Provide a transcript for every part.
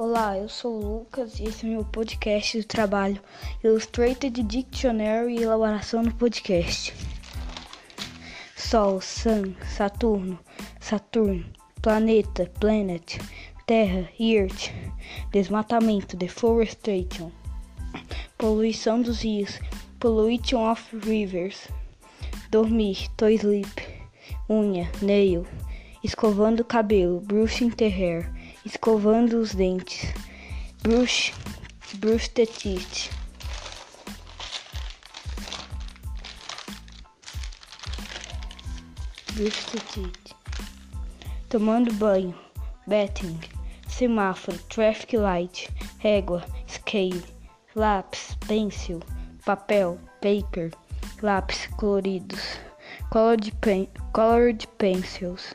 Olá, eu sou o Lucas e esse é o meu podcast do trabalho Illustrated Dictionary e elaboração do podcast. Sol, Sun, Saturno, Saturno, Planeta, Planet, Terra, Earth, Desmatamento, Deforestation, Poluição dos rios, Pollution of Rivers, Dormir, To Sleep, Unha, Nail, Escovando o cabelo, Brushing the hair escovando os dentes. Brush, brush the teeth. Brush the teeth. Tomando banho. Bathing. Semáforo. Traffic light. Régua. Scale. Lápis. Pencil. Papel. Paper. Lápis coloridos. Colored, pen colored pencils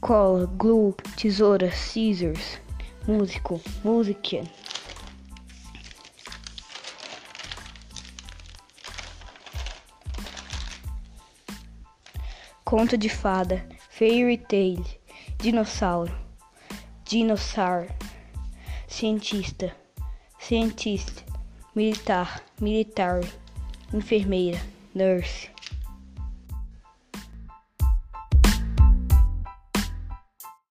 cola, glue, tesoura, scissors, músico, música. Conto de fada, fairy tale, dinossauro, dinossauro, cientista, cientista, militar, militar, enfermeira, nurse.